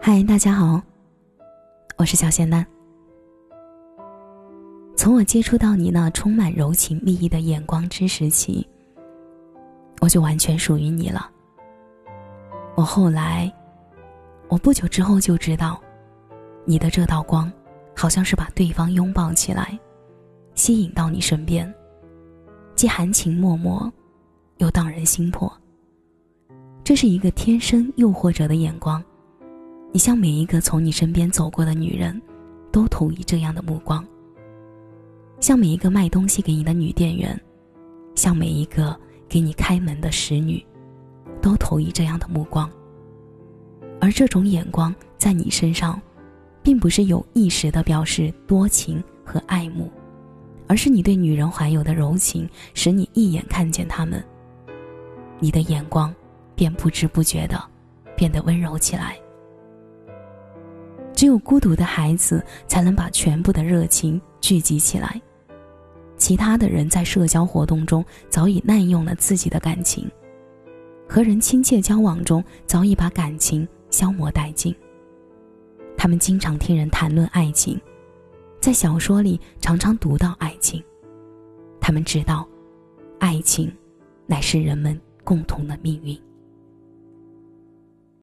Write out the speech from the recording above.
嗨，大家好，我是小仙丹。从我接触到你那充满柔情蜜意的眼光之时起，我就完全属于你了。我后来，我不久之后就知道，你的这道光，好像是把对方拥抱起来，吸引到你身边，既含情脉脉，又荡人心魄。这是一个天生诱惑者的眼光。你向每一个从你身边走过的女人，都投以这样的目光；向每一个卖东西给你的女店员，向每一个给你开门的使女，都投以这样的目光。而这种眼光在你身上，并不是有意识的表示多情和爱慕，而是你对女人怀有的柔情，使你一眼看见她们，你的眼光便不知不觉的变得温柔起来。只有孤独的孩子才能把全部的热情聚集起来，其他的人在社交活动中早已滥用了自己的感情，和人亲切交往中早已把感情消磨殆尽。他们经常听人谈论爱情，在小说里常常读到爱情，他们知道，爱情乃是人们共同的命运。